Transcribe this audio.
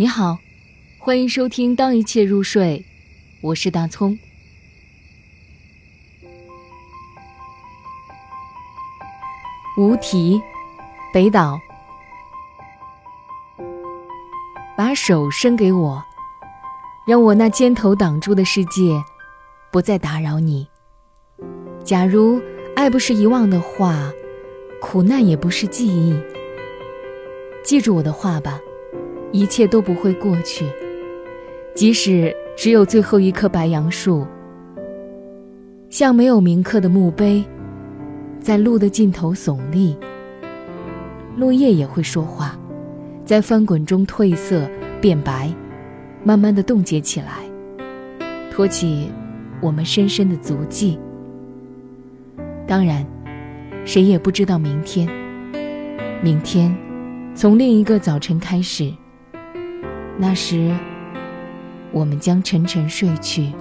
你好，欢迎收听《当一切入睡》，我是大葱。无题，北岛。把手伸给我，让我那肩头挡住的世界不再打扰你。假如爱不是遗忘的话，苦难也不是记忆。记住我的话吧。一切都不会过去，即使只有最后一棵白杨树，像没有铭刻的墓碑，在路的尽头耸立。落叶也会说话，在翻滚中褪色变白，慢慢的冻结起来，托起我们深深的足迹。当然，谁也不知道明天。明天，从另一个早晨开始。那时，我们将沉沉睡去。